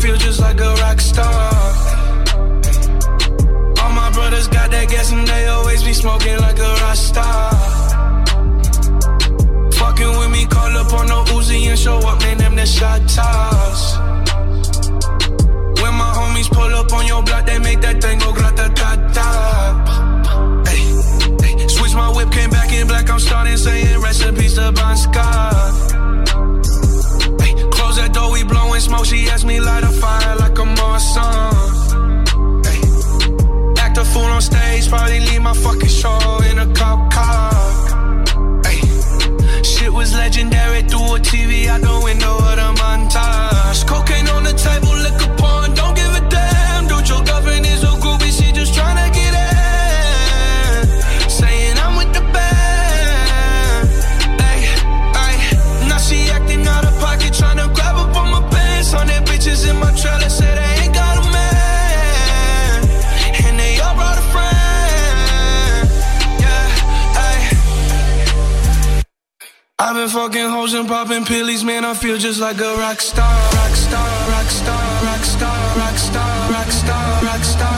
feel just like a rock star. my fucking show in a cop car. Ay. Shit was legendary threw a TV out the window. thousand popping pills, man, I feel just like a rock star, rock star, rock star, rock star, rock star, rock star, rock star. Rock star.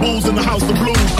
booze in the house of blues.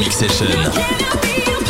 Magic Session.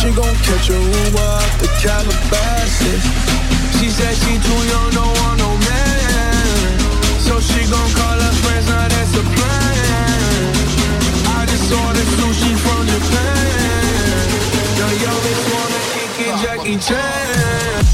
She gon' catch a Uber out the Calabasas. She said she too young, don't want no man. So she gon' call her friends, now that's the plan. I just ordered sushi from Japan. The youngest wanna kick it, Jackie Chan.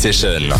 Session.